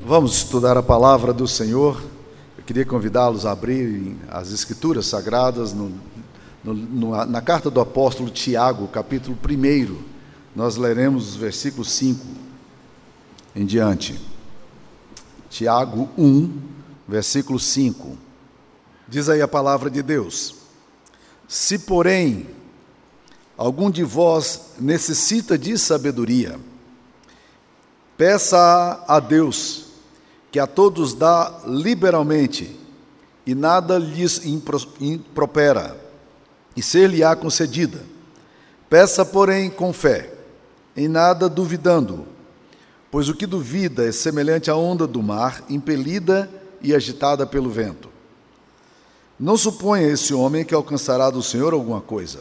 Vamos estudar a palavra do Senhor. Eu queria convidá-los a abrirem as Escrituras Sagradas no, no, no, na carta do apóstolo Tiago, capítulo 1. Nós leremos os versículos 5 em diante. Tiago 1, versículo 5. Diz aí a palavra de Deus: Se, porém, algum de vós necessita de sabedoria, peça a Deus que a todos dá liberalmente, e nada lhes impropera, e ser-lhe-á concedida. Peça, porém, com fé, em nada duvidando, pois o que duvida é semelhante à onda do mar, impelida e agitada pelo vento. Não suponha esse homem que alcançará do Senhor alguma coisa.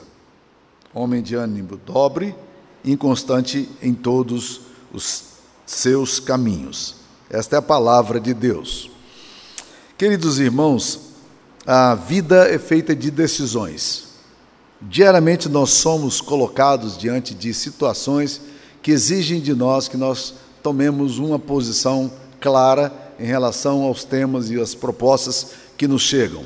Homem de ânimo dobre, inconstante em todos os seus caminhos. Esta é a palavra de Deus. Queridos irmãos, a vida é feita de decisões. Diariamente nós somos colocados diante de situações que exigem de nós que nós tomemos uma posição clara em relação aos temas e às propostas que nos chegam.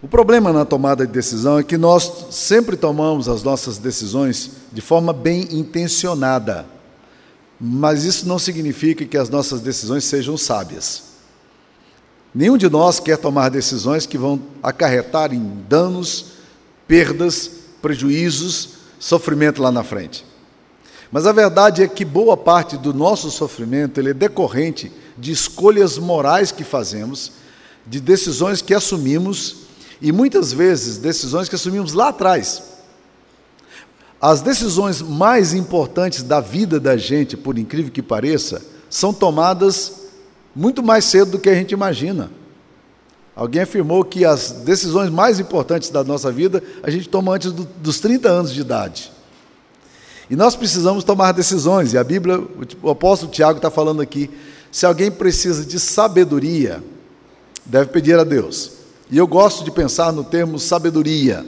O problema na tomada de decisão é que nós sempre tomamos as nossas decisões de forma bem intencionada mas isso não significa que as nossas decisões sejam sábias. Nenhum de nós quer tomar decisões que vão acarretar em danos, perdas, prejuízos, sofrimento lá na frente. Mas a verdade é que boa parte do nosso sofrimento é decorrente de escolhas morais que fazemos, de decisões que assumimos e muitas vezes decisões que assumimos lá atrás. As decisões mais importantes da vida da gente, por incrível que pareça, são tomadas muito mais cedo do que a gente imagina. Alguém afirmou que as decisões mais importantes da nossa vida a gente toma antes do, dos 30 anos de idade. E nós precisamos tomar decisões, e a Bíblia, o apóstolo Tiago está falando aqui: se alguém precisa de sabedoria, deve pedir a Deus. E eu gosto de pensar no termo sabedoria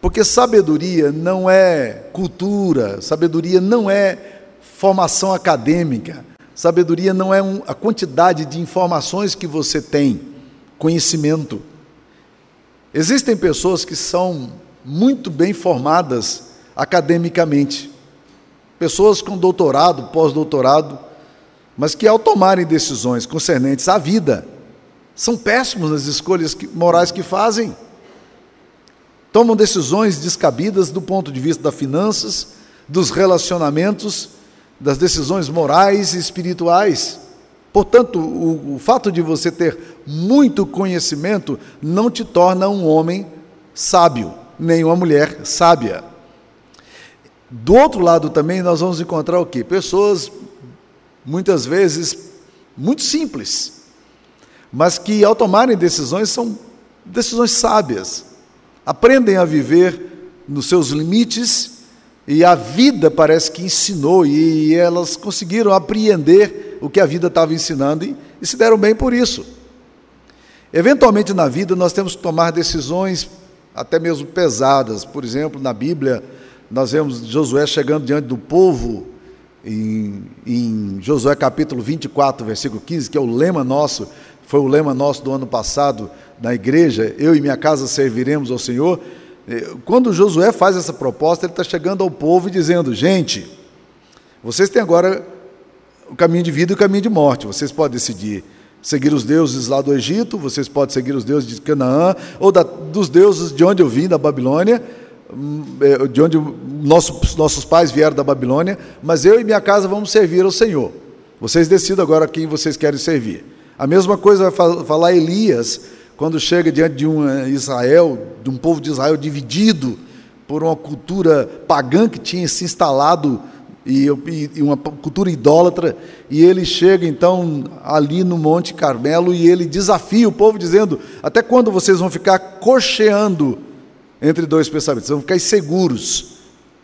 porque sabedoria não é cultura, sabedoria não é formação acadêmica, sabedoria não é um, a quantidade de informações que você tem, conhecimento. Existem pessoas que são muito bem formadas academicamente, pessoas com doutorado, pós-doutorado, mas que ao tomarem decisões concernentes à vida, são péssimos nas escolhas morais que fazem tomam decisões descabidas do ponto de vista das finanças, dos relacionamentos, das decisões morais e espirituais. Portanto, o, o, fato de você ter muito conhecimento não te torna um homem sábio, nem uma mulher sábia. Do outro lado também nós vamos encontrar o quê? Pessoas muitas vezes muito simples, mas que ao tomarem decisões são decisões sábias aprendem a viver nos seus limites e a vida parece que ensinou e elas conseguiram apreender o que a vida estava ensinando e, e se deram bem por isso. Eventualmente na vida nós temos que tomar decisões até mesmo pesadas. Por exemplo, na Bíblia, nós vemos Josué chegando diante do povo, em, em, Josué capítulo 24, versículo 15, que é o lema nosso, foi o lema nosso do ano passado, na igreja, eu e minha casa serviremos ao Senhor. Eh, quando Josué faz essa proposta, ele está chegando ao povo e dizendo: gente, vocês têm agora o caminho de vida e o caminho de morte. Vocês podem decidir seguir os deuses lá do Egito, vocês podem seguir os deuses de Canaã, ou da, dos deuses de onde eu vim, da Babilônia, hum, eh, de onde nossos, nossos pais vieram da Babilônia, mas eu e minha casa vamos servir ao Senhor. Vocês decidam agora quem vocês querem servir. A mesma coisa vai falar Elias quando chega diante de um eh, Israel, de um povo de Israel dividido por uma cultura pagã que tinha se instalado e, e uma cultura idólatra, e ele chega então ali no Monte Carmelo e ele desafia o povo dizendo: até quando vocês vão ficar cocheando entre dois pensamentos? Vocês vão ficar inseguros.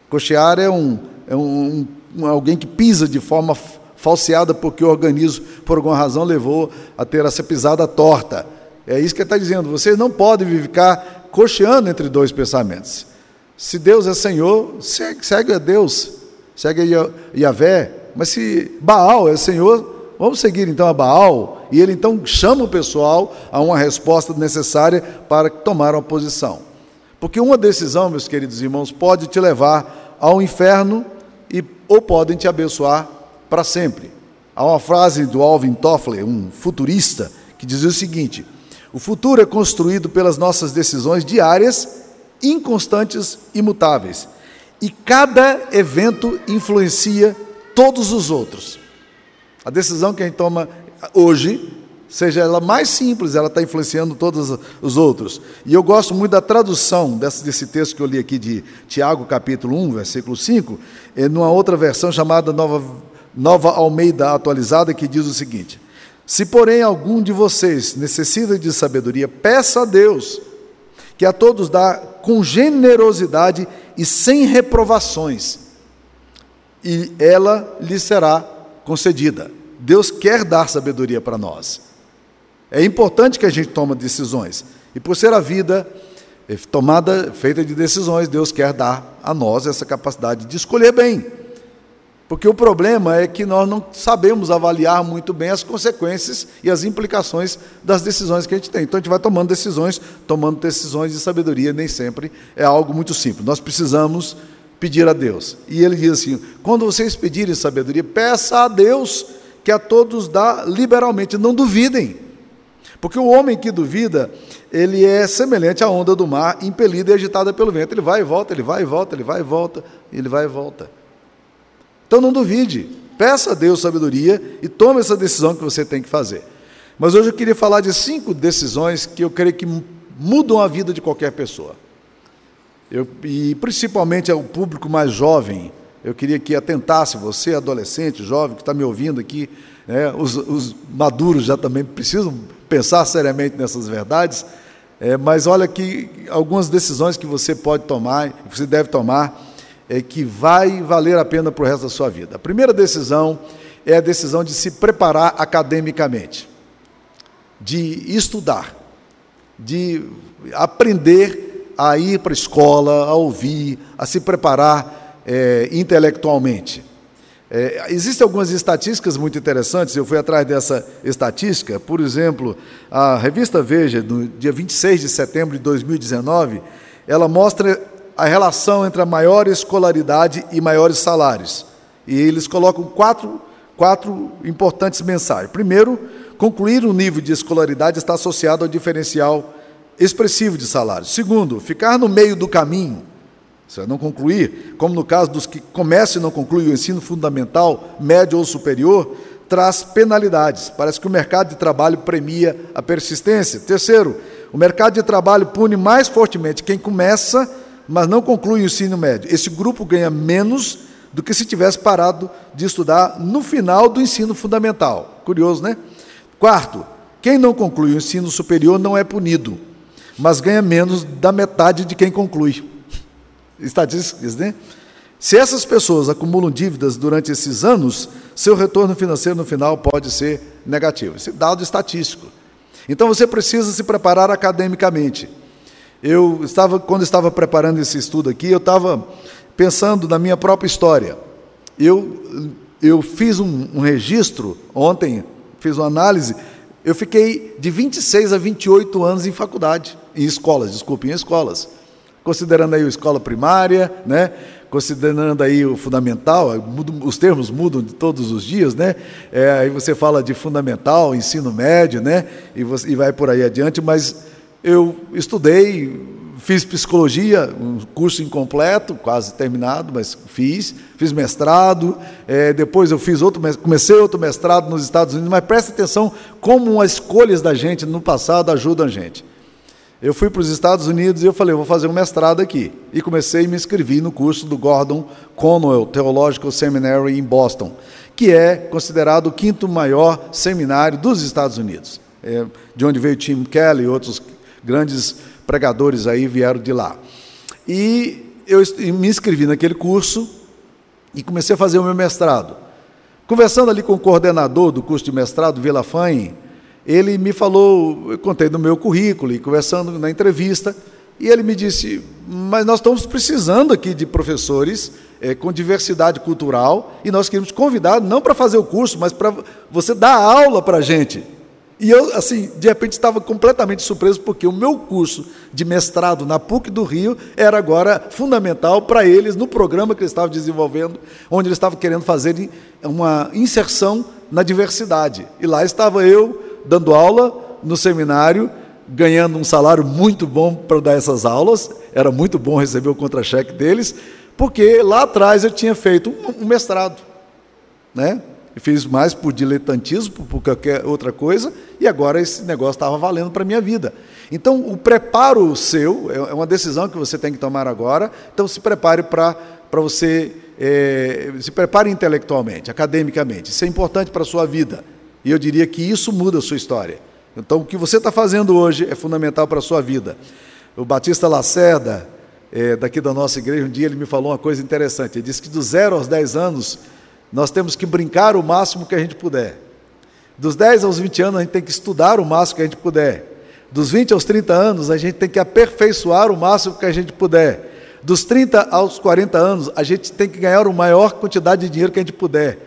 Cochear é um, é um, um alguém que pisa de forma falseada porque o organismo, por alguma razão, levou a ter essa pisada torta. É isso que ele está dizendo. Vocês não podem ficar cocheando entre dois pensamentos. Se Deus é Senhor, segue, a Deus, segue a Yahvé. Mas se Baal é Senhor, vamos seguir então a Baal, e ele então chama o pessoal a uma resposta necessária para tomar uma posição. Porque uma decisão, meus queridos irmãos, pode te levar ao inferno e, ou podem te abençoar para sempre. Há uma frase do Alvin Toffler, um futurista, que dizia o seguinte: O futuro é construído pelas nossas decisões diárias, inconstantes e mutáveis. E cada evento influencia todos os outros. A decisão que a gente toma hoje, seja ela mais simples, ela está influenciando todos os outros. E eu gosto muito da tradução desse, desse texto que eu li aqui de Tiago, capítulo 1, versículo 5, é numa outra versão chamada Nova, Nova Almeida Atualizada, que diz o seguinte: Se, porém, algum de vocês necessita de sabedoria, peça a Deus, que a todos dá com generosidade e sem reprovações, e ela lhe será concedida. Deus quer dar sabedoria para nós. É importante que a gente tome decisões. E por ser a vida é, tomada, feita de decisões, Deus quer dar a nós essa capacidade de escolher bem. Porque o problema é que nós não sabemos avaliar muito bem as consequências e as implicações das decisões que a gente tem. Então a gente vai tomando decisões, tomando decisões de sabedoria, nem sempre é algo muito simples. Nós precisamos pedir a Deus. E ele diz assim: quando vocês pedirem sabedoria, peça a Deus que a todos dá liberalmente, não duvidem. Porque o homem que duvida, ele é semelhante à onda do mar, impelida e agitada pelo vento. Ele vai e volta, ele vai e volta, ele vai e volta, ele vai e volta. Então não duvide, peça a Deus sabedoria e tome essa decisão que você tem que fazer. Mas hoje eu queria falar de cinco decisões que eu creio que mudam a vida de qualquer pessoa. Eu, e principalmente ao público mais jovem, eu queria que atentasse, você, adolescente, jovem, que está me ouvindo aqui, né, os, os, maduros já também precisam pensar seriamente nessas verdades, é, mas olha que algumas decisões que você pode tomar, você deve tomar, é, que vai valer a pena para o resto da sua vida. A primeira decisão é a decisão de se preparar academicamente, de estudar, de aprender a ir para a escola, a ouvir, a se preparar é, intelectualmente. É, existem algumas estatísticas muito interessantes, eu fui atrás dessa estatística, por exemplo, a revista Veja, no dia 26 de setembro de 2019, ela mostra a relação entre a maior escolaridade e maiores salários. E eles colocam quatro, quatro importantes mensagens. Primeiro, concluir o nível de escolaridade está associado ao diferencial expressivo de salário. Segundo, ficar no meio do caminho, você não concluir, como no caso dos que começam e não concluem o ensino fundamental, médio ou superior, traz penalidades. Parece que o mercado de trabalho premia a persistência. Terceiro, o mercado de trabalho pune mais fortemente quem começa, mas não conclui o ensino médio. Esse grupo ganha menos do que se tivesse parado de estudar no final do ensino fundamental. Curioso, né? Quarto, quem não conclui o ensino superior não é punido mas ganha menos da metade de quem conclui. Estatísticas, né? Se essas pessoas acumulam dívidas durante esses anos, seu retorno financeiro no final pode ser negativo. Esse dado estatístico. Então você precisa se preparar academicamente. Eu estava, quando estava preparando esse estudo aqui, eu estava pensando na minha própria história. Eu, eu fiz um, um registro ontem, fiz uma análise eu fiquei de 26 a 28 anos em faculdade, em escolas, desculpe, em escolas. Considerando aí a escola primária, né? considerando aí o fundamental, os termos mudam de todos os dias, né? É, aí você fala de fundamental, ensino médio, né? E, você, e vai por aí adiante, mas eu estudei Fiz psicologia, um curso incompleto, quase terminado, mas fiz. Fiz mestrado, é, depois eu fiz outro, comecei outro mestrado nos Estados Unidos, mas presta atenção como as escolhas da gente no passado ajudam a gente. Eu fui para os Estados Unidos e eu falei, eu vou fazer um mestrado aqui. E comecei e me inscrevi no curso do Gordon Conwell Theological Seminary em Boston, que é considerado o quinto maior seminário dos Estados Unidos, é, de onde veio Tim Kelly e outros grandes pregadores aí vieram de lá. E eu me inscrevi naquele curso e comecei a fazer o meu mestrado. Conversando ali com o coordenador do curso de mestrado, Vila Fanhe, ele me falou, eu contei do meu currículo e conversando na entrevista, E ele me disse: Mas nós estamos precisando aqui de professores é, com diversidade cultural e nós queremos convidar, não para fazer o curso, mas para você dar aula para a gente. E eu, assim, de repente estava completamente surpreso, porque o meu curso de mestrado na PUC do Rio era agora fundamental para eles no programa que eles estavam desenvolvendo, onde eles estavam querendo fazer uma inserção na diversidade. E lá estava eu dando aula no seminário, ganhando um salário muito bom para dar essas aulas, era muito bom receber o contra-cheque deles, porque lá atrás eu tinha feito um, mestrado, né? Fiz mais por diletantismo, por qualquer outra coisa, e agora esse negócio estava valendo para a minha vida. Então, o preparo seu é, é uma decisão que você tem que tomar agora. Então, se prepare para você, é, se prepare intelectualmente, academicamente. Isso é importante para a sua vida. E eu diria que isso muda a sua história. Então, o que você está fazendo hoje é fundamental para a sua vida. O Batista Lacerda, é, daqui da nossa igreja, um dia ele me falou uma coisa interessante. Ele disse que dos zero aos dez anos nós temos que brincar o máximo que a gente puder. Dos 10 aos 20 anos, a gente tem que estudar o máximo que a gente puder. Dos 20 aos 30 anos, a gente tem que aperfeiçoar o máximo que a gente puder. Dos 30 aos 40 anos, a gente tem que ganhar a maior quantidade de dinheiro que a gente puder.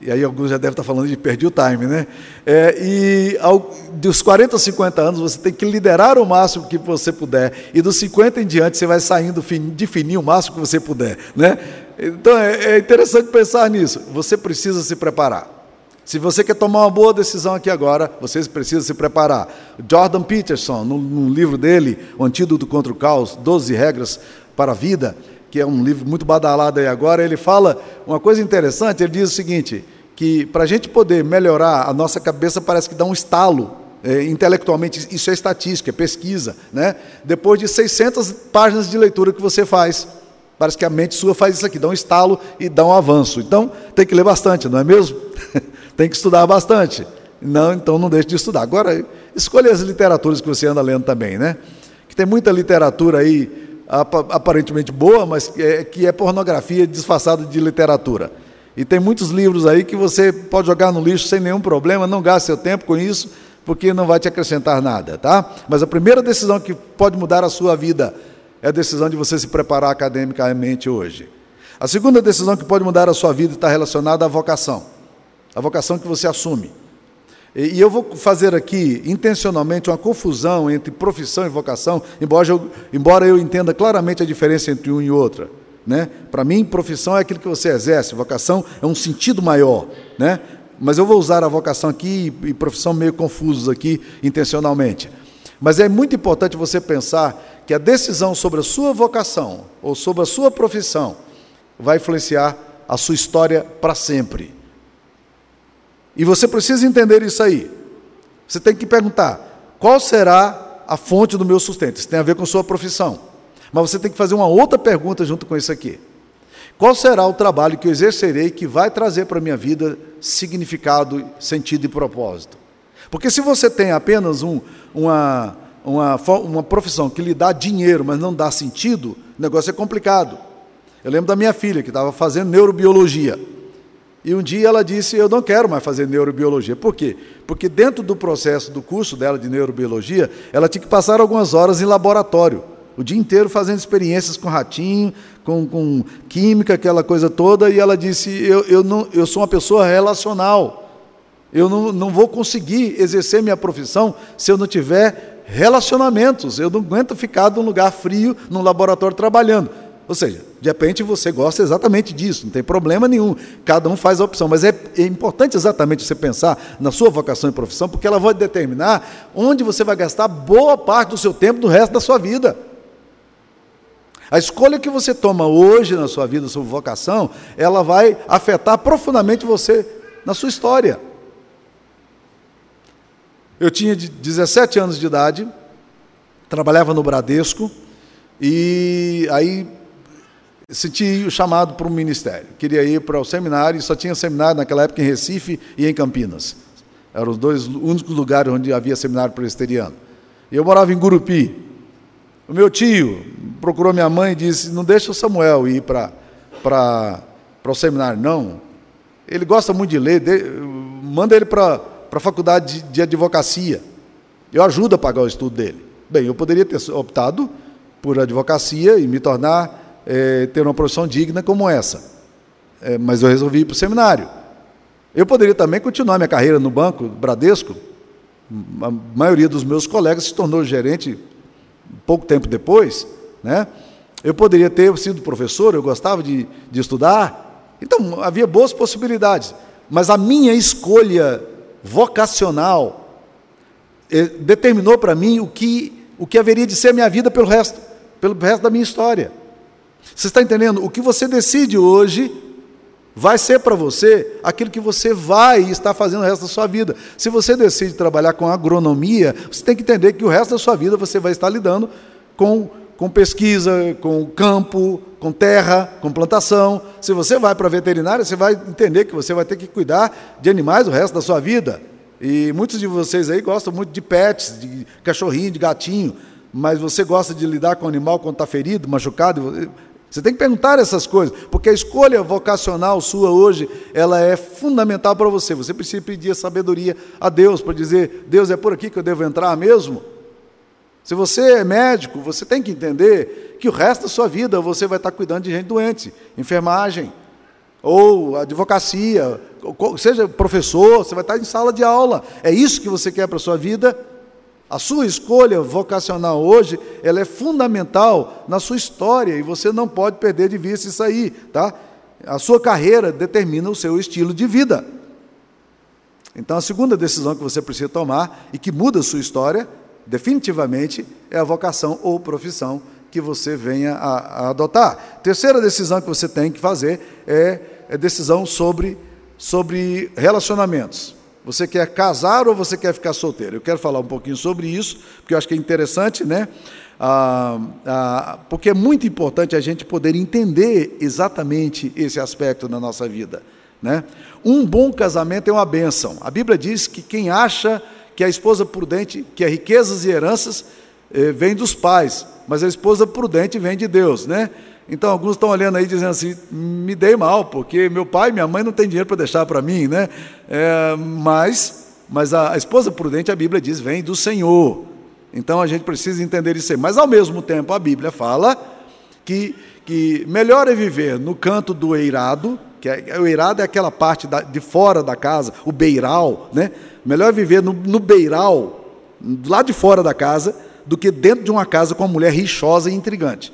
E aí alguns já devem estar falando de perdi o time, né? É, e ao, dos 40 aos 50 anos, você tem que liderar o máximo que você puder. E dos 50 em diante, você vai saindo de fininho o máximo que você puder, né? Então é, é interessante pensar nisso. Você precisa se preparar. Se você quer tomar uma boa decisão aqui agora, você precisa se preparar. Jordan Peterson, no, no livro dele, O Antídoto contra o Caos, 12 Regras para a Vida, que é um livro muito badalado aí agora, ele fala uma coisa interessante, ele diz o seguinte, que para a gente poder melhorar, a nossa cabeça parece que dá um estalo, é, intelectualmente, isso é estatística, é pesquisa, né? depois de 600 páginas de leitura que você faz. Parece que a mente sua faz isso aqui, dá um estalo e dá um avanço. Então, tem que ler bastante, não é mesmo? tem que estudar bastante. Não, então não deixe de estudar. Agora, escolha as literaturas que você anda lendo também, né? Que tem muita literatura aí aparentemente boa, mas é, que é pornografia disfarçada de literatura. E tem muitos livros aí que você pode jogar no lixo sem nenhum problema, não gaste seu tempo com isso, porque não vai te acrescentar nada, tá? Mas a primeira decisão que pode mudar a sua vida é a decisão de você se preparar academicamente hoje. A segunda decisão que pode mudar a sua vida está relacionada à vocação, a vocação que você assume. E, eu vou fazer aqui intencionalmente uma confusão entre profissão e vocação, embora eu, embora eu entenda claramente a diferença entre um e outra. Né? Para mim, profissão é aquilo que você exerce, vocação é um sentido maior. Né? Mas eu vou usar a vocação aqui e profissão meio confusos aqui intencionalmente. Mas é muito importante você pensar que a decisão sobre a sua vocação ou sobre a sua profissão vai influenciar a sua história para sempre. E você precisa entender isso aí. Você tem que perguntar: qual será a fonte do meu sustento? Isso tem a ver com sua profissão. Mas você tem que fazer uma outra pergunta junto com isso aqui. Qual será o trabalho que eu exercerei que vai trazer para a minha vida significado, sentido e propósito? Porque se você tem apenas um, uma, uma, uma profissão que lhe dá dinheiro, mas não dá sentido, o negócio é complicado. Eu lembro da minha filha, que estava fazendo neurobiologia. E um dia ela disse: Eu não quero mais fazer neurobiologia. Por quê? Porque dentro do processo do curso dela de neurobiologia, ela tinha que passar algumas horas em laboratório, o dia inteiro fazendo experiências com ratinho, com, com química, aquela coisa toda. E ela disse: eu, eu, não, eu sou uma pessoa relacional. Eu não, não vou conseguir exercer minha profissão se eu não tiver relacionamentos. Eu não aguento ficar num lugar frio, num laboratório trabalhando. Ou seja, de repente você gosta exatamente disso, não tem problema nenhum. Cada um faz a opção. Mas é, é importante exatamente você pensar na sua vocação e profissão, porque ela vai determinar onde você vai gastar boa parte do seu tempo do resto da sua vida. A escolha que você toma hoje na sua vida sobre vocação, ela vai afetar profundamente você na sua história. Eu tinha 17 anos de idade, trabalhava no Bradesco e aí senti o chamado para o ministério. Queria ir para o seminário, só tinha seminário naquela época em Recife e em Campinas. Eram os dois únicos lugares onde havia seminário presbiteriano. Eu morava em Gurupi. O meu tio procurou minha mãe e disse: Não deixa o Samuel ir para, para, para o seminário, não. Ele gosta muito de ler, de, manda ele para para a faculdade de, advocacia. Eu ajudo a pagar o estudo dele. Bem, eu poderia ter optado por advocacia e me tornar, é, ter uma profissão digna como essa. É, mas eu resolvi ir para o seminário. Eu poderia também continuar minha carreira no banco, Bradesco. A maioria dos meus colegas se tornou gerente pouco tempo depois, né? Eu poderia ter sido professor, eu gostava de, de estudar. Então, havia boas possibilidades. Mas a minha escolha vocacional eh, determinou para mim o que, o que haveria de ser a minha vida pelo resto, pelo resto da minha história. Você está entendendo? O que você decide hoje vai ser para você aquilo que você vai estar fazendo o resto da sua vida. Se você decide trabalhar com agronomia, você tem que entender que o resto da sua vida você vai estar lidando com, com pesquisa, com campo, com terra, com plantação. Se você vai para a veterinária, você vai entender que você vai ter que cuidar de animais o resto da sua vida. E muitos de vocês aí gostam muito de pets, de cachorrinho, de gatinho, mas você gosta de lidar com o animal quando está ferido, machucado. Você tem que perguntar essas coisas, porque a escolha vocacional sua hoje, ela é fundamental para você. Você precisa pedir a sabedoria a Deus para dizer: Deus, é por aqui que eu devo entrar mesmo? Se você é médico, você tem que entender que o resto da sua vida você vai estar cuidando de gente doente, enfermagem, ou advocacia, seja professor, você vai estar em sala de aula. É isso que você quer para a sua vida? A sua escolha vocacional hoje, ela é fundamental na sua história e você não pode perder de vista isso aí, tá? A sua carreira determina o seu estilo de vida. Então, a segunda decisão que você precisa tomar e que muda a sua história, definitivamente, é a vocação ou profissão que você venha a, a adotar. Terceira decisão que você tem que fazer é, é decisão sobre, sobre relacionamentos. Você quer casar ou você quer ficar solteiro? Eu quero falar um pouquinho sobre isso, porque eu acho que é interessante, né? Ah, ah, porque é muito importante a gente poder entender exatamente esse aspecto na nossa vida. Né? Um bom casamento é uma bênção. A Bíblia diz que quem acha que a esposa prudente, que as riquezas e heranças eh, vêm dos pais, mas a esposa prudente vem de Deus, né? Então, alguns estão olhando aí dizendo assim: me dei mal, porque meu pai e minha mãe não têm dinheiro para deixar para mim, né? É, mas, mas a, a, esposa prudente, a Bíblia diz, vem do Senhor. Então a gente precisa entender isso aí. Mas, ao mesmo tempo, a Bíblia fala que, que melhor é viver no canto do eirado, que é, o eirado é aquela parte da, de fora da casa, o beiral, né? Melhor viver no, no beiral, lá de fora da casa, do que dentro de uma casa com uma mulher rixosa e intrigante.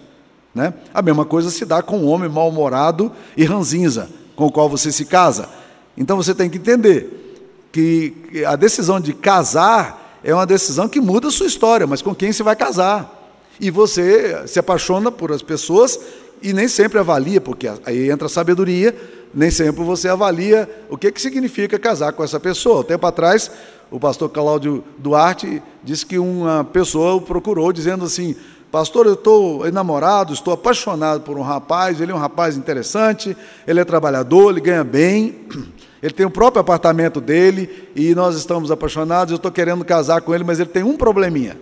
Né? A mesma coisa se dá com um homem mal-humorado e ranzinza, com o qual você se casa. Então você tem que entender que a decisão de casar é uma decisão que muda a sua história, mas com quem você vai casar? E você se apaixona por as pessoas e nem sempre avalia, porque aí entra a sabedoria, nem sempre você avalia o que, que significa casar com essa pessoa. Um tempo atrás, o pastor Cláudio Duarte disse que uma pessoa o procurou dizendo assim: Pastor, eu estou enamorado, estou apaixonado por um rapaz, ele é um rapaz interessante, ele é trabalhador, ele ganha bem, ele tem o próprio apartamento dele e nós estamos apaixonados, eu estou querendo casar com ele, mas ele tem um probleminha.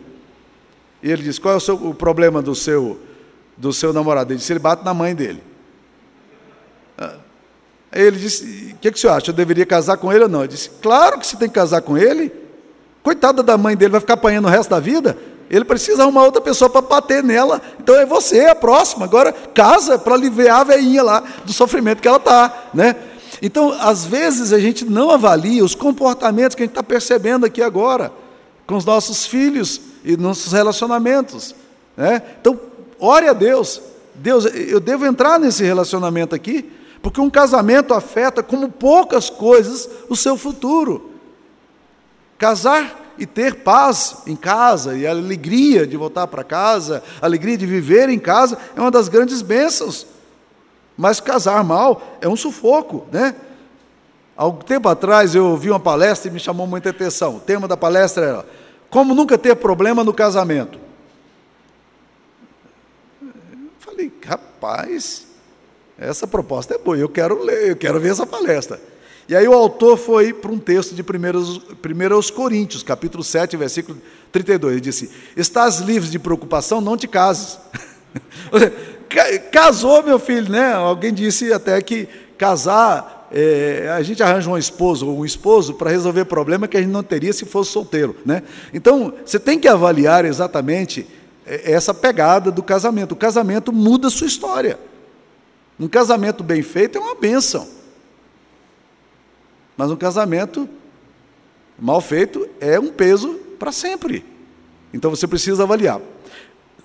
E ele disse: Qual é o, seu, o problema do seu, do seu namorado? Ele disse: Ele bate na mãe dele. Ah, aí ele disse: O que, que o senhor acha? Eu deveria casar com ele ou não? Ele disse: Claro que você tem que casar com ele. Coitada da mãe dele, vai ficar apanhando o resto da vida? Ele precisa arrumar outra pessoa para bater nela. Então é você a próxima. Agora casa para aliviar a veinha lá do sofrimento que ela está, né? Então, às vezes a gente não avalia os comportamentos que a gente está percebendo aqui agora com os nossos filhos e nossos relacionamentos, né? Então, ore a Deus. Deus, eu devo entrar nesse relacionamento aqui, porque um casamento afeta como poucas coisas o seu futuro. Casar e ter paz em casa e a alegria de voltar para casa, a alegria de viver em casa é uma das grandes bênçãos. Mas casar mal é um sufoco, né? Algum tempo atrás eu ouvi uma palestra e me chamou muita atenção. O tema da palestra era Como nunca ter problema no casamento. Eu falei, rapaz, essa proposta é boa, eu quero ler, eu quero ver essa palestra. E aí o autor foi para um texto de 1 Coríntios, capítulo 7, versículo 32. Ele disse: Estás livre de preocupação, não te cases. Casou, meu filho, né? Alguém disse até que casar, é, a gente arranja um esposo ou um esposo para resolver problema que a gente não teria se fosse solteiro, né? Então, você tem que avaliar exatamente essa pegada do casamento. O casamento muda a sua história. Um casamento bem feito é uma bênção. Mas um casamento mal feito é um peso para sempre. Então você precisa avaliar.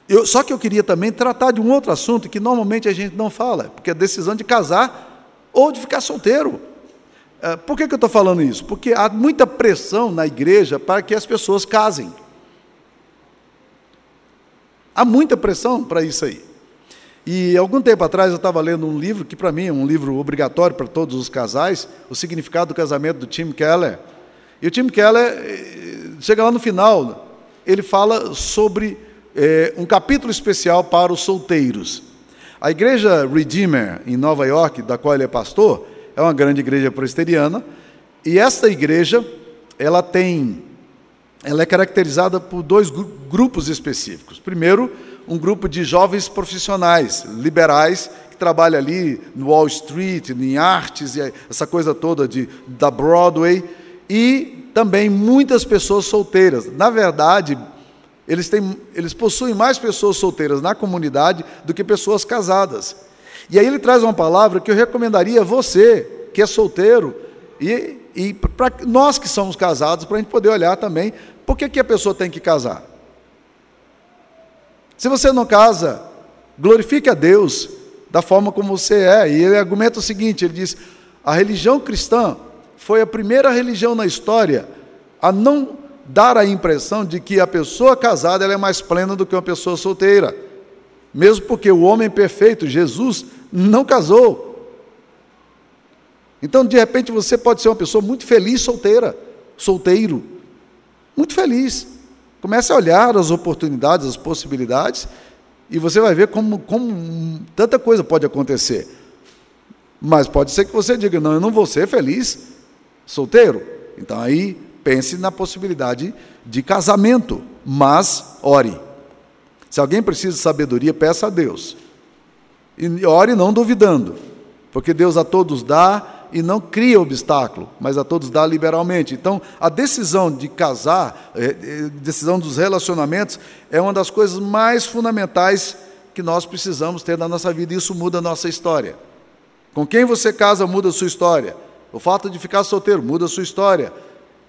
Eu, só que eu queria também tratar de um outro assunto que normalmente a gente não fala, porque é a decisão de casar ou de ficar solteiro. É, por que, que eu estou falando isso? Porque há muita pressão na igreja para que as pessoas casem. Há muita pressão para isso aí. E algum tempo atrás eu estava lendo um livro que para mim é um livro obrigatório para todos os casais, O Significado do Casamento do Tim Keller. E o Tim Keller eh, chega lá no final, ele fala sobre é, um capítulo especial para os solteiros. A igreja Redeemer, em Nova York, da qual ele é pastor, é uma grande igreja presbiteriana, e esta igreja, ela tem, ela é caracterizada por dois grupos específicos. Primeiro, um grupo de jovens profissionais, liberais, que trabalha ali no Wall Street, em artes e essa coisa toda de, da Broadway, e também muitas pessoas solteiras. Na verdade, eles, têm, eles possuem mais pessoas solteiras na comunidade do que pessoas casadas. E aí ele traz uma palavra que eu recomendaria a você, que é solteiro, e, e para nós que somos casados, para a gente poder olhar também, por que, que a pessoa tem que casar? Se você não casa, glorifique a Deus da forma como você é. E ele argumenta o seguinte: ele diz, a religião cristã foi a primeira religião na história a não dar a impressão de que a pessoa casada é mais plena do que uma pessoa solteira. Mesmo porque o homem perfeito, Jesus, não casou. Então, de repente, você pode ser uma pessoa muito feliz solteira, solteiro. Muito feliz. Comece a olhar as oportunidades, as possibilidades, e você vai ver como, como tanta coisa pode acontecer. Mas pode ser que você diga: não, eu não vou ser feliz solteiro. Então aí pense na possibilidade de casamento, mas ore. Se alguém precisa de sabedoria, peça a Deus. E ore não duvidando, porque Deus a todos dá e não cria obstáculo, mas a todos dá liberalmente. Então, a decisão de casar, é, é, decisão dos relacionamentos, é uma das coisas mais fundamentais que nós precisamos ter na nossa vida, isso muda a nossa história. Com quem você casa muda a sua história. O fato de ficar solteiro muda a sua história.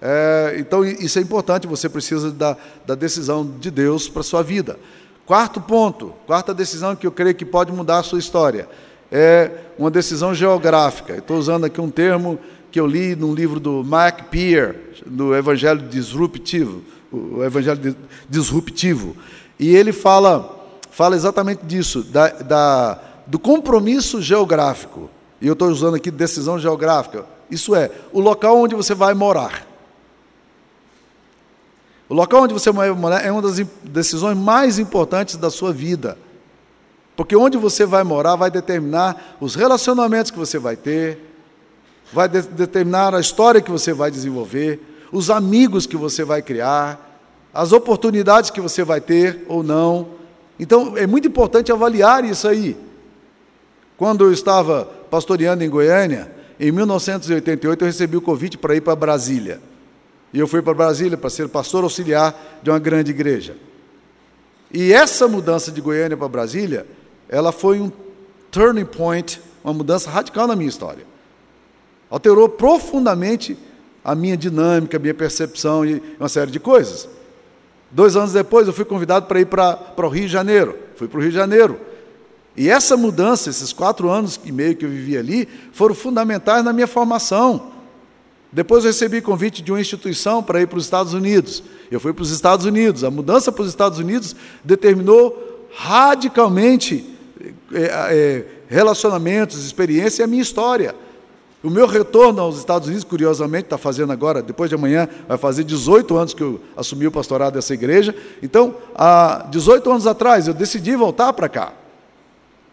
É, então, isso é importante, você precisa da, da decisão de Deus para a sua vida. Quarto ponto, quarta decisão que eu creio que pode mudar a sua história, é uma decisão geográfica. Estou usando aqui um termo que eu li num livro do Mark Peer, do Evangelho Disruptivo, o Evangelho Disruptivo. E ele fala, fala exatamente disso, da, da do compromisso geográfico. E eu estou usando aqui decisão geográfica. Isso é, o local onde você vai morar. O local onde você vai morar é uma das decisões mais importantes da sua vida. Porque onde você vai morar vai determinar os relacionamentos que você vai ter, vai de determinar a história que você vai desenvolver, os amigos que você vai criar, as oportunidades que você vai ter ou não. Então, é muito importante avaliar isso aí. Quando eu estava pastoreando em Goiânia, em 1988, eu recebi o convite para ir para Brasília. E eu fui para Brasília para ser pastor auxiliar de uma grande igreja. E essa mudança de Goiânia para Brasília, ela foi um turning point, uma mudança radical na minha história. Alterou profundamente a minha dinâmica, a minha percepção e uma série de coisas. Dois anos depois, eu fui convidado para ir para, para o Rio de Janeiro. Fui para o Rio de Janeiro. E essa mudança, esses quatro anos e meio que eu vivi ali, foram fundamentais na minha formação. Depois eu recebi convite de uma instituição para ir para os Estados Unidos. Eu fui para os Estados Unidos. A mudança para os Estados Unidos determinou radicalmente é, é, relacionamentos, experiência e a minha história. O meu retorno aos Estados Unidos, curiosamente, está fazendo agora, depois de amanhã, vai fazer 18 anos que eu assumi o pastorado dessa igreja. Então, há 18 anos atrás, eu decidi voltar para cá.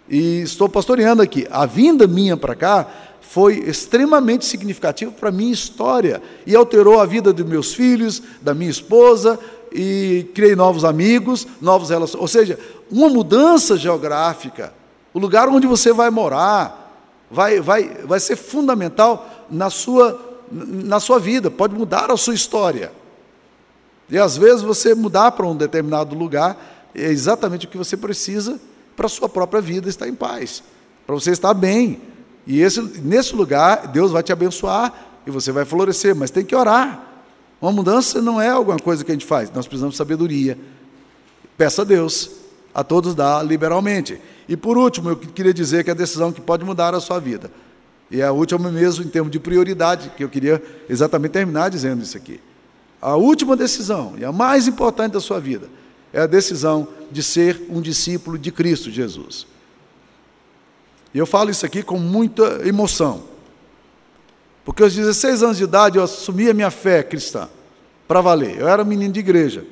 E estou pastoreando aqui. A vinda minha para cá foi extremamente significativo para a minha história e alterou a vida dos meus filhos, da minha esposa e criei novos amigos, novos relacionamentos. Ou seja, uma mudança geográfica, o lugar onde você vai morar, vai, vai, vai ser fundamental na sua, na sua vida, pode mudar a sua história. E às vezes você mudar para um determinado lugar é exatamente o que você precisa para a sua própria vida estar em paz, para você estar bem. E esse, nesse lugar, Deus vai te abençoar e você vai florescer, mas tem que orar. Uma mudança não é alguma coisa que a gente faz, nós precisamos de sabedoria. Peça a Deus, a todos dá liberalmente. E por último, eu queria dizer que a decisão que pode mudar a sua vida. E a última mesmo em termos de prioridade, que eu queria exatamente terminar dizendo isso aqui. A última decisão, e a mais importante da sua vida, é a decisão de ser um discípulo de Cristo Jesus. E eu falo isso aqui com muita emoção. Porque aos 16 anos de idade eu assumi a minha fé cristã, para valer. Eu era menino de igreja.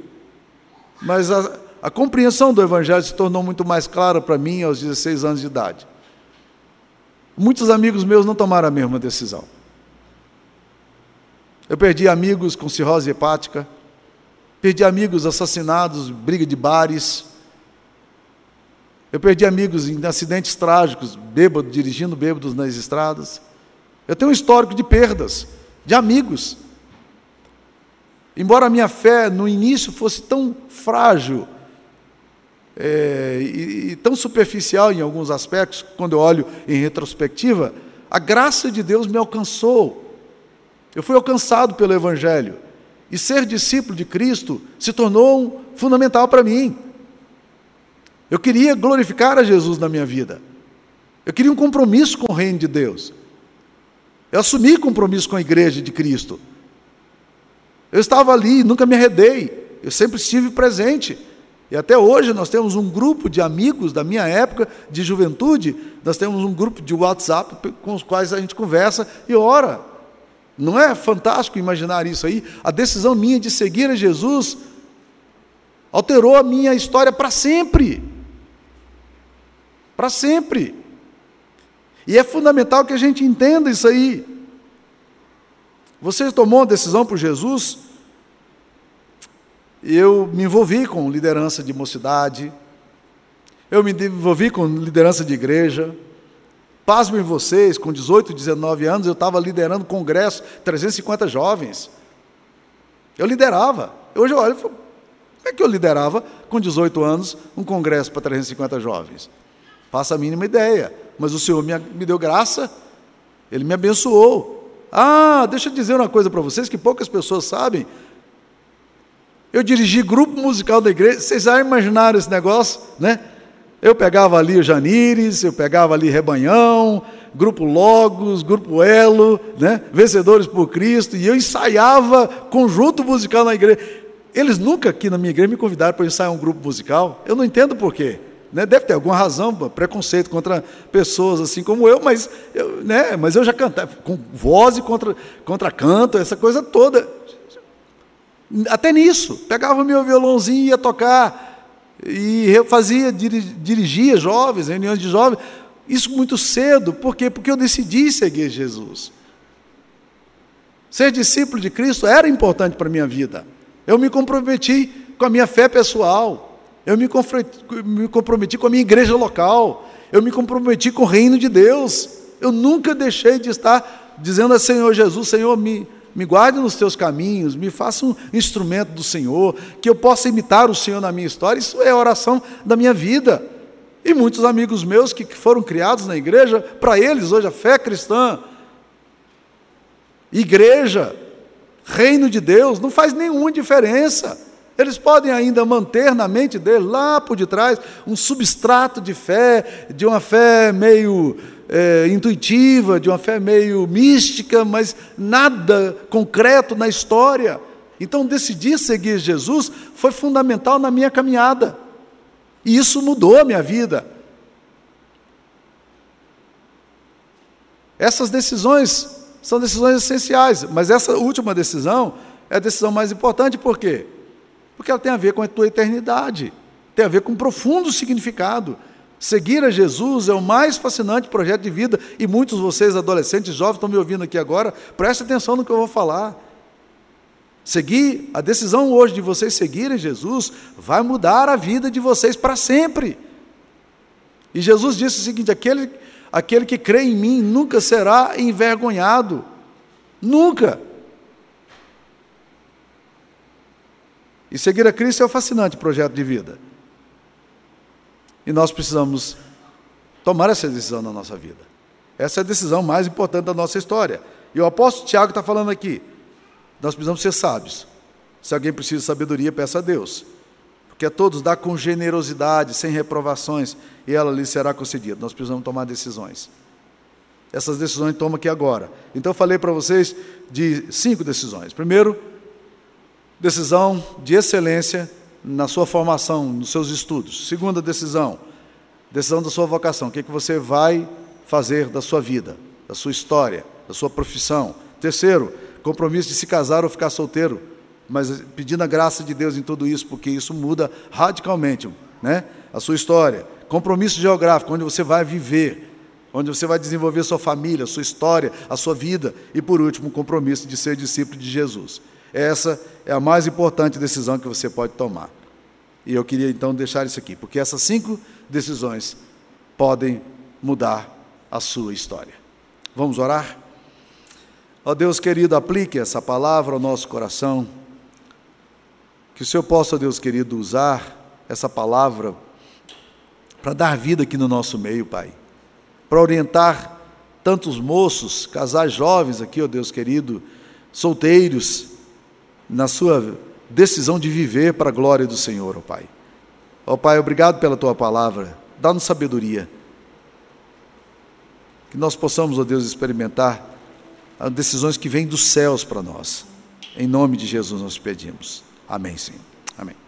Mas a, a compreensão do Evangelho se tornou muito mais clara para mim aos 16 anos de idade. Muitos amigos meus não tomaram a mesma decisão. Eu perdi amigos com cirrose hepática, perdi amigos assassinados, briga de bares. Eu perdi amigos em acidentes trágicos, bêbado, dirigindo bêbados nas estradas. Eu tenho um histórico de perdas, de amigos. Embora a minha fé no início fosse tão frágil é, e, e tão superficial em alguns aspectos, quando eu olho em retrospectiva, a graça de Deus me alcançou. Eu fui alcançado pelo Evangelho. E ser discípulo de Cristo se tornou fundamental para mim. Eu queria glorificar a Jesus na minha vida. Eu queria um compromisso com o reino de Deus. Eu assumi compromisso com a igreja de Cristo. Eu estava ali, nunca me arredei. Eu sempre estive presente. E até hoje nós temos um grupo de amigos da minha época de juventude, nós temos um grupo de WhatsApp com os quais a gente conversa e ora. Não é fantástico imaginar isso aí? A decisão minha de seguir a Jesus alterou a minha história para sempre. Para sempre. E é fundamental que a gente entenda isso aí. Você tomou uma decisão por Jesus? Eu me envolvi com liderança de mocidade, eu me envolvi com liderança de igreja. Pasmem vocês, com 18, 19 anos, eu estava liderando congresso, 350 jovens. Eu liderava. Hoje eu olho e falo, como é que eu liderava com 18 anos um congresso para 350 jovens? Faça a mínima ideia mas o Senhor me, me deu graça, Ele me abençoou. Ah, deixa eu dizer uma coisa para vocês que poucas pessoas sabem. Eu dirigi grupo musical da igreja, vocês já imaginaram esse negócio, né? Eu pegava ali o Janires, eu pegava ali Rebanhão, Grupo Logos, Grupo Elo, né? Vencedores por Cristo, e eu ensaiava conjunto musical na igreja. Eles nunca aqui na minha igreja me convidaram para ensaiar um grupo musical, eu não entendo por quê. Né? Deve ter alguma razão, preconceito contra pessoas assim como eu, mas eu, né? mas eu já cantava com voz e contra, contra canto, essa coisa toda. Até nisso, pegava meu violãozinho e ia tocar, e fazia, dirigia jovens, reuniões de jovens, isso muito cedo, por quê? Porque eu decidi seguir Jesus. Ser discípulo de Cristo era importante para a minha vida. Eu me comprometi com a minha fé pessoal. Eu me comprometi com a minha igreja local. Eu me comprometi com o reino de Deus. Eu nunca deixei de estar dizendo a Senhor Jesus: Senhor, me, me guarde nos teus caminhos, me faça um instrumento do Senhor, que eu possa imitar o Senhor na minha história. Isso é a oração da minha vida. E muitos amigos meus que foram criados na igreja, para eles hoje a fé cristã, igreja, reino de Deus, não faz nenhuma diferença. Eles podem ainda manter na mente dele, lá por detrás, um substrato de fé, de uma fé meio é, intuitiva, de uma fé meio mística, mas nada concreto na história. Então, decidir seguir Jesus foi fundamental na minha caminhada. E isso mudou a minha vida. Essas decisões são decisões essenciais, mas essa última decisão é a decisão mais importante, por quê? Porque ela tem a ver com a tua eternidade, tem a ver com um profundo significado. Seguir a Jesus é o mais fascinante projeto de vida, e muitos de vocês, adolescentes, jovens, estão me ouvindo aqui agora, prestem atenção no que eu vou falar. Seguir, a decisão hoje de vocês seguirem Jesus vai mudar a vida de vocês para sempre. E Jesus disse o seguinte: aquele, aquele que crê em mim nunca será envergonhado. Nunca. E seguir a Cristo é um fascinante projeto de vida. E nós precisamos tomar essa decisão na nossa vida. Essa é a decisão mais importante da nossa história. E o apóstolo Tiago está falando aqui: nós precisamos ser sábios. Se alguém precisa de sabedoria, peça a Deus. Porque a todos dá com generosidade, sem reprovações, e ela lhe será concedida. Nós precisamos tomar decisões. Essas decisões toma aqui agora. Então eu falei para vocês de cinco decisões. Primeiro, decisão de excelência na sua formação, nos seus estudos. Segunda decisão, decisão da sua vocação. O que, é que você vai fazer da sua vida, da sua história, da sua profissão. Terceiro, compromisso de se casar ou ficar solteiro, mas pedindo a graça de Deus em tudo isso, porque isso muda radicalmente né, a sua história. Compromisso geográfico, onde você vai viver, onde você vai desenvolver sua família, sua história, a sua vida. E por último, compromisso de ser discípulo de Jesus. Essa é a mais importante decisão que você pode tomar. E eu queria então deixar isso aqui, porque essas cinco decisões podem mudar a sua história. Vamos orar? Ó Deus querido, aplique essa palavra ao nosso coração. Que o Senhor possa, Deus querido, usar essa palavra para dar vida aqui no nosso meio, Pai. Para orientar tantos moços, casais jovens aqui, ó Deus querido, solteiros, na sua decisão de viver para a glória do Senhor, ó Pai. Ó Pai, obrigado pela tua palavra. Dá-nos sabedoria. Que nós possamos, ó Deus, experimentar as decisões que vêm dos céus para nós. Em nome de Jesus nós pedimos. Amém, Senhor. Amém.